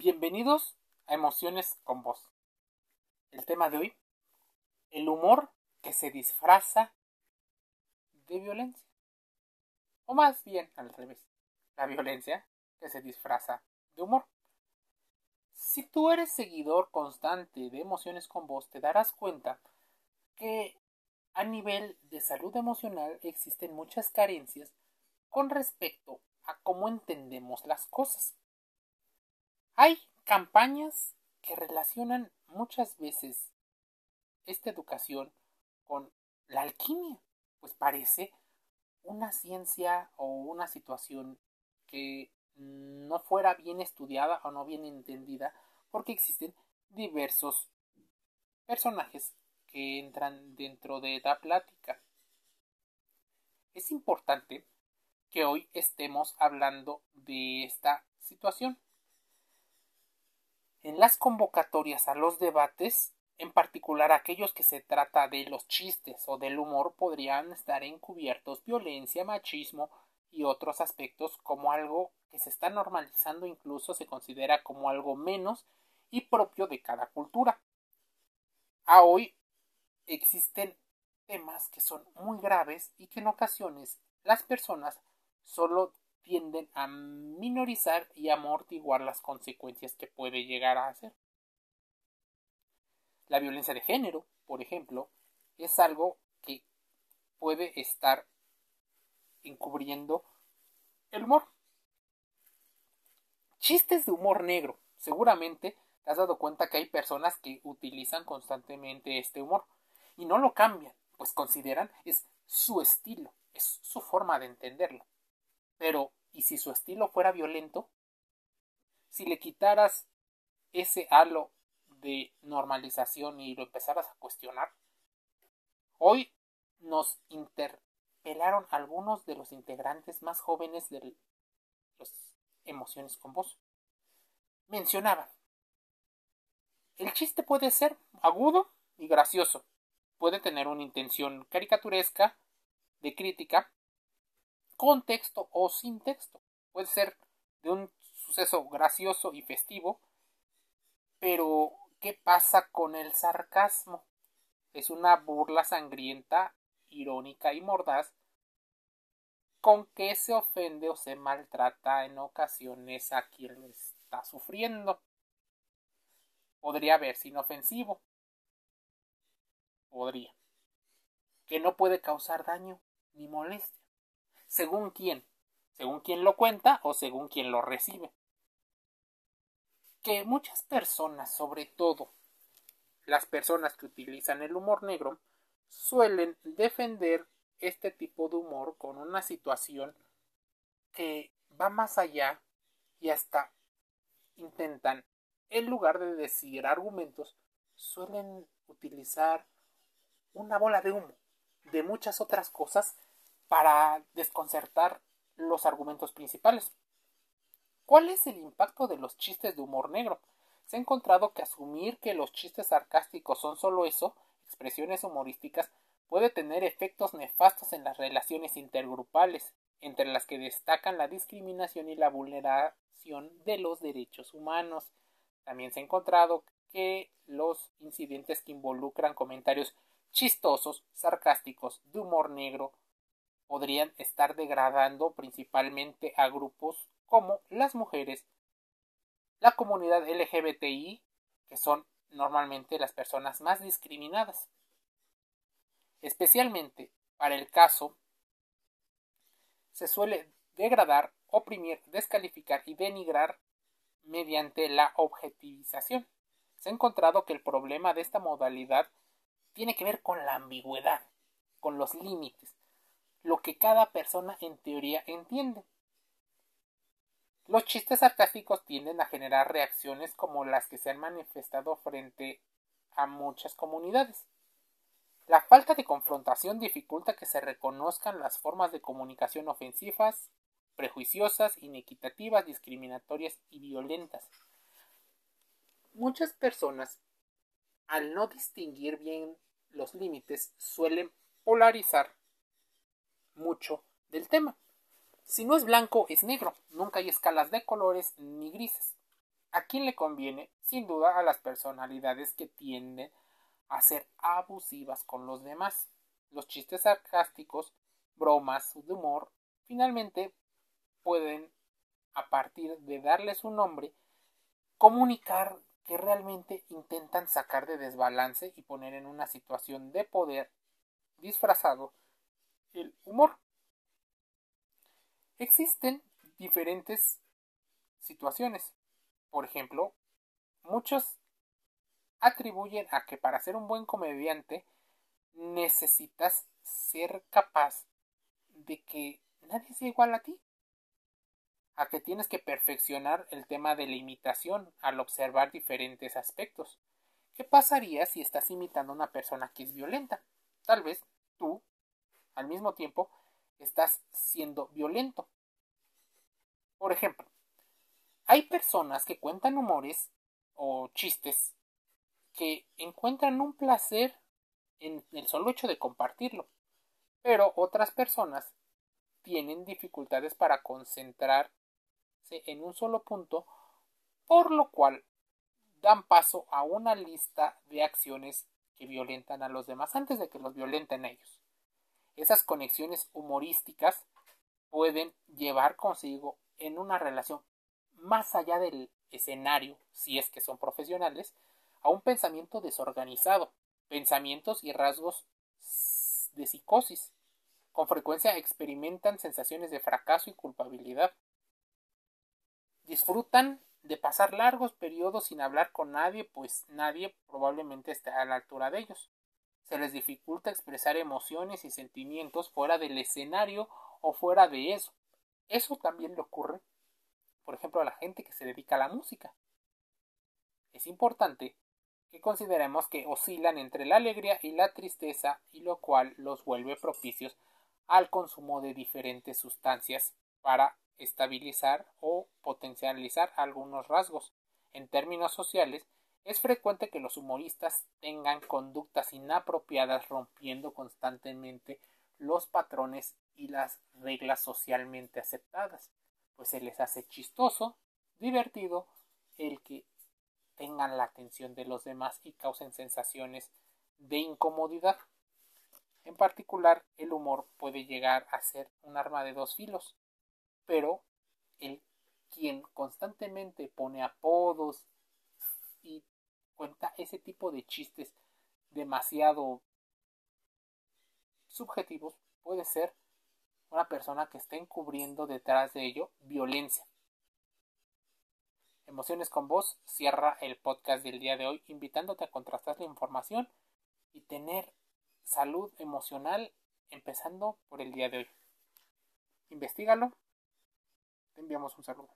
Bienvenidos a Emociones con Voz. El tema de hoy, el humor que se disfraza de violencia. O más bien al revés, la violencia que se disfraza de humor. Si tú eres seguidor constante de Emociones con Voz, te darás cuenta que a nivel de salud emocional existen muchas carencias con respecto a cómo entendemos las cosas. Hay campañas que relacionan muchas veces esta educación con la alquimia, pues parece una ciencia o una situación que no fuera bien estudiada o no bien entendida porque existen diversos personajes que entran dentro de la plática. Es importante que hoy estemos hablando de esta situación en las convocatorias a los debates, en particular aquellos que se trata de los chistes o del humor, podrían estar encubiertos violencia, machismo y otros aspectos como algo que se está normalizando incluso se considera como algo menos y propio de cada cultura. A hoy existen temas que son muy graves y que en ocasiones las personas solo tienden a minorizar y amortiguar las consecuencias que puede llegar a hacer. La violencia de género, por ejemplo, es algo que puede estar encubriendo el humor. Chistes de humor negro. Seguramente te has dado cuenta que hay personas que utilizan constantemente este humor y no lo cambian, pues consideran es su estilo, es su forma de entenderlo. Pero y si su estilo fuera violento, si le quitaras ese halo de normalización y lo empezaras a cuestionar, hoy nos interpelaron algunos de los integrantes más jóvenes de las emociones con voz. Mencionaban, el chiste puede ser agudo y gracioso, puede tener una intención caricaturesca, de crítica, con texto o sin texto. Puede ser de un suceso gracioso y festivo, pero ¿qué pasa con el sarcasmo? Es una burla sangrienta, irónica y mordaz con que se ofende o se maltrata en ocasiones a quien lo está sufriendo. Podría verse inofensivo. Podría. Que no puede causar daño ni molestia según quién, según quién lo cuenta o según quién lo recibe. Que muchas personas, sobre todo las personas que utilizan el humor negro, suelen defender este tipo de humor con una situación que va más allá y hasta intentan, en lugar de decir argumentos, suelen utilizar una bola de humo de muchas otras cosas para desconcertar los argumentos principales. ¿Cuál es el impacto de los chistes de humor negro? Se ha encontrado que asumir que los chistes sarcásticos son solo eso, expresiones humorísticas, puede tener efectos nefastos en las relaciones intergrupales, entre las que destacan la discriminación y la vulneración de los derechos humanos. También se ha encontrado que los incidentes que involucran comentarios chistosos, sarcásticos, de humor negro, podrían estar degradando principalmente a grupos como las mujeres, la comunidad LGBTI, que son normalmente las personas más discriminadas. Especialmente para el caso se suele degradar, oprimir, descalificar y denigrar mediante la objetivización. Se ha encontrado que el problema de esta modalidad tiene que ver con la ambigüedad, con los límites, lo que cada persona en teoría entiende. Los chistes sarcásticos tienden a generar reacciones como las que se han manifestado frente a muchas comunidades. La falta de confrontación dificulta que se reconozcan las formas de comunicación ofensivas, prejuiciosas, inequitativas, discriminatorias y violentas. Muchas personas, al no distinguir bien los límites, suelen polarizar mucho del tema. Si no es blanco, es negro. Nunca hay escalas de colores ni grises. ¿A quién le conviene? Sin duda a las personalidades que tienden a ser abusivas con los demás. Los chistes sarcásticos, bromas de humor, finalmente pueden, a partir de darles un nombre, comunicar que realmente intentan sacar de desbalance y poner en una situación de poder disfrazado el humor. Existen diferentes situaciones. Por ejemplo, muchos atribuyen a que para ser un buen comediante necesitas ser capaz de que nadie sea igual a ti. A que tienes que perfeccionar el tema de la imitación al observar diferentes aspectos. ¿Qué pasaría si estás imitando a una persona que es violenta? Tal vez tú, al mismo tiempo, estás siendo violento. Por ejemplo, hay personas que cuentan humores o chistes que encuentran un placer en el solo hecho de compartirlo, pero otras personas tienen dificultades para concentrarse en un solo punto, por lo cual dan paso a una lista de acciones que violentan a los demás antes de que los violenten ellos. Esas conexiones humorísticas pueden llevar consigo en una relación más allá del escenario, si es que son profesionales, a un pensamiento desorganizado, pensamientos y rasgos de psicosis. Con frecuencia experimentan sensaciones de fracaso y culpabilidad. Disfrutan de pasar largos periodos sin hablar con nadie, pues nadie probablemente esté a la altura de ellos. Se les dificulta expresar emociones y sentimientos fuera del escenario o fuera de eso. Eso también le ocurre por ejemplo, a la gente que se dedica a la música. Es importante que consideremos que oscilan entre la alegría y la tristeza y lo cual los vuelve propicios al consumo de diferentes sustancias para estabilizar o potencializar algunos rasgos. En términos sociales, es frecuente que los humoristas tengan conductas inapropiadas rompiendo constantemente los patrones y las reglas socialmente aceptadas pues se les hace chistoso, divertido, el que tengan la atención de los demás y causen sensaciones de incomodidad. En particular, el humor puede llegar a ser un arma de dos filos, pero el quien constantemente pone apodos cuenta ese tipo de chistes demasiado subjetivos puede ser una persona que esté encubriendo detrás de ello violencia. Emociones con vos cierra el podcast del día de hoy invitándote a contrastar la información y tener salud emocional empezando por el día de hoy. Investígalo. Te enviamos un saludo.